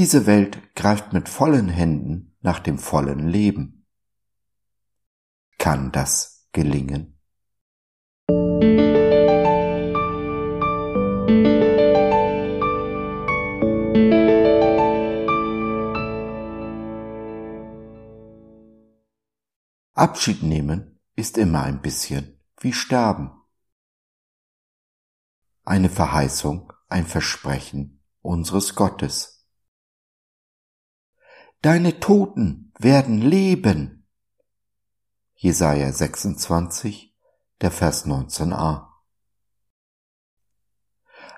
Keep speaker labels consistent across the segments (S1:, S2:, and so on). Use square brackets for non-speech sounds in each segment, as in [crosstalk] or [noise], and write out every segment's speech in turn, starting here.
S1: Diese Welt greift mit vollen Händen nach dem vollen Leben. Kann das gelingen? Abschied nehmen ist immer ein bisschen wie sterben. Eine Verheißung, ein Versprechen unseres Gottes. Deine Toten werden leben. Jesaja 26, der Vers 19a.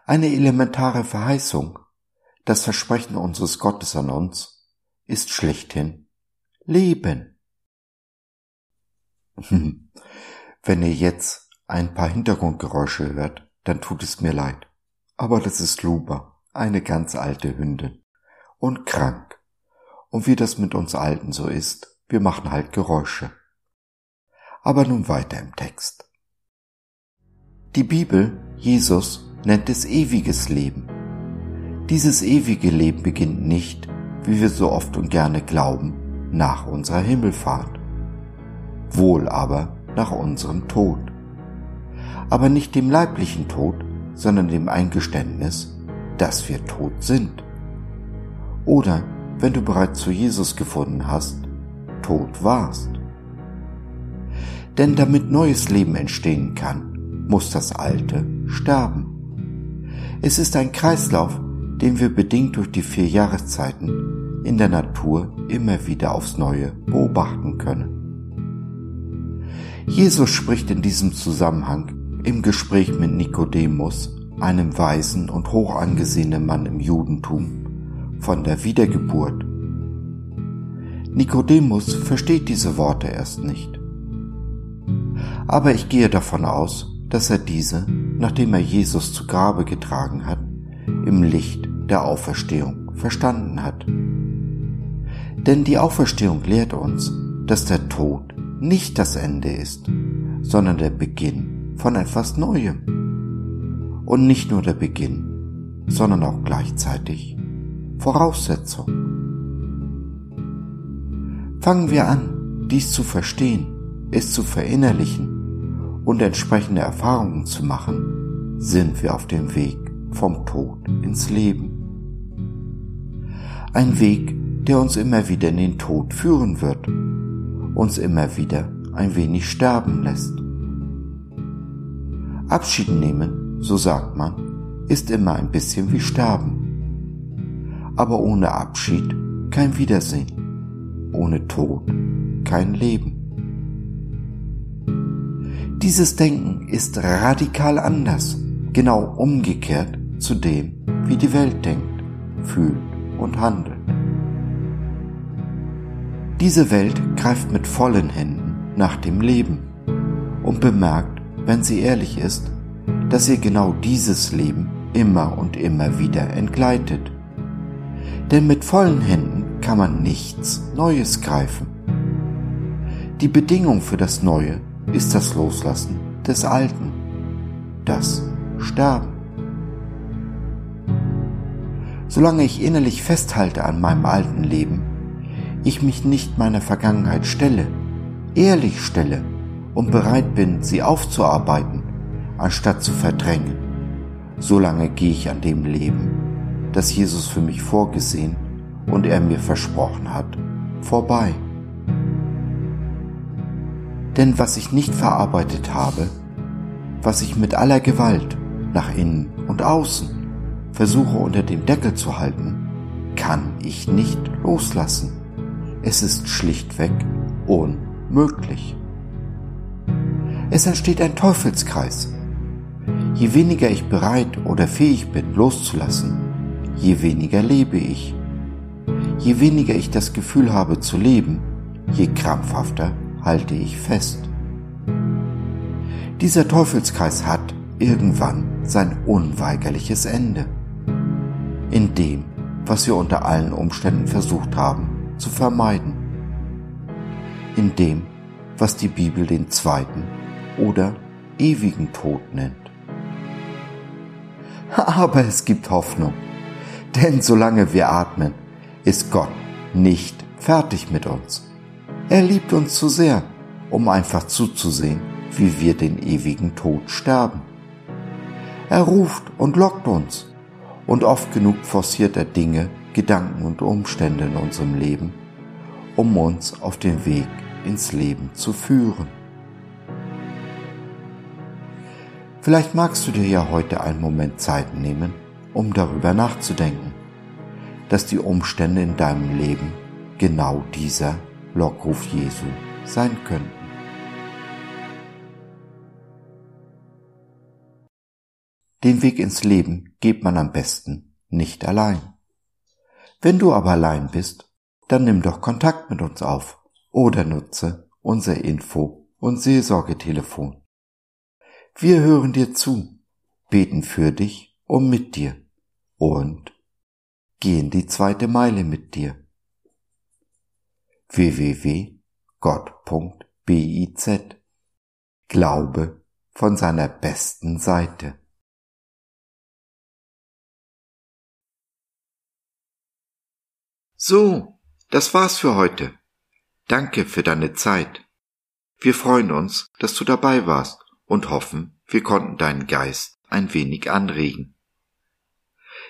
S1: Eine elementare Verheißung, das Versprechen unseres Gottes an uns, ist schlechthin Leben. [laughs] Wenn ihr jetzt ein paar Hintergrundgeräusche hört, dann tut es mir leid. Aber das ist Luba, eine ganz alte Hündin und krank. Und wie das mit uns Alten so ist, wir machen halt Geräusche. Aber nun weiter im Text. Die Bibel, Jesus, nennt es ewiges Leben. Dieses ewige Leben beginnt nicht, wie wir so oft und gerne glauben, nach unserer Himmelfahrt. Wohl aber nach unserem Tod. Aber nicht dem leiblichen Tod, sondern dem Eingeständnis, dass wir tot sind. Oder wenn du bereits zu Jesus gefunden hast, tot warst. Denn damit neues Leben entstehen kann, muss das Alte sterben. Es ist ein Kreislauf, den wir bedingt durch die vier Jahreszeiten in der Natur immer wieder aufs Neue beobachten können. Jesus spricht in diesem Zusammenhang im Gespräch mit Nikodemus, einem weisen und hoch angesehenen Mann im Judentum, von der Wiedergeburt. Nikodemus versteht diese Worte erst nicht. Aber ich gehe davon aus, dass er diese, nachdem er Jesus zu Grabe getragen hat, im Licht der Auferstehung verstanden hat. Denn die Auferstehung lehrt uns, dass der Tod nicht das Ende ist, sondern der Beginn von etwas Neuem. Und nicht nur der Beginn, sondern auch gleichzeitig Voraussetzung. Fangen wir an, dies zu verstehen, es zu verinnerlichen und entsprechende Erfahrungen zu machen, sind wir auf dem Weg vom Tod ins Leben. Ein Weg, der uns immer wieder in den Tod führen wird, uns immer wieder ein wenig sterben lässt. Abschied nehmen, so sagt man, ist immer ein bisschen wie sterben aber ohne Abschied kein Wiedersehen, ohne Tod kein Leben. Dieses Denken ist radikal anders, genau umgekehrt zu dem, wie die Welt denkt, fühlt und handelt. Diese Welt greift mit vollen Händen nach dem Leben und bemerkt, wenn sie ehrlich ist, dass ihr genau dieses Leben immer und immer wieder entgleitet denn mit vollen Händen kann man nichts Neues greifen. Die Bedingung für das Neue ist das Loslassen des Alten, das Sterben. Solange ich innerlich festhalte an meinem alten Leben, ich mich nicht meiner Vergangenheit stelle, ehrlich stelle und bereit bin, sie aufzuarbeiten, anstatt zu verdrängen, solange gehe ich an dem Leben, das Jesus für mich vorgesehen und er mir versprochen hat, vorbei. Denn was ich nicht verarbeitet habe, was ich mit aller Gewalt nach innen und außen versuche unter dem Deckel zu halten, kann ich nicht loslassen. Es ist schlichtweg unmöglich. Es entsteht ein Teufelskreis. Je weniger ich bereit oder fähig bin loszulassen, je weniger lebe ich. Je weniger ich das Gefühl habe zu leben, je krampfhafter halte ich fest. Dieser Teufelskreis hat irgendwann sein unweigerliches Ende. In dem, was wir unter allen Umständen versucht haben zu vermeiden. In dem, was die Bibel den zweiten oder ewigen Tod nennt. [laughs] Aber es gibt Hoffnung, denn solange wir atmen, ist Gott nicht fertig mit uns. Er liebt uns zu sehr, um einfach zuzusehen, wie wir den ewigen Tod sterben. Er ruft und lockt uns, und oft genug forciert er Dinge, Gedanken und Umstände in unserem Leben, um uns auf den Weg ins Leben zu führen. Vielleicht magst du dir ja heute einen Moment Zeit nehmen, um darüber nachzudenken, dass die Umstände in deinem Leben genau dieser Lockruf Jesu sein könnten. Den Weg ins Leben geht man am besten nicht allein. Wenn du aber allein bist, dann nimm doch Kontakt mit uns auf oder nutze unser Info- und Seelsorgetelefon. Wir hören dir zu, beten für dich und mit dir und gehen die zweite Meile mit dir www.gott.biz Glaube von seiner besten Seite. So, das war's für heute. Danke für deine Zeit. Wir freuen uns, dass du dabei warst und hoffen, wir konnten deinen Geist ein wenig anregen.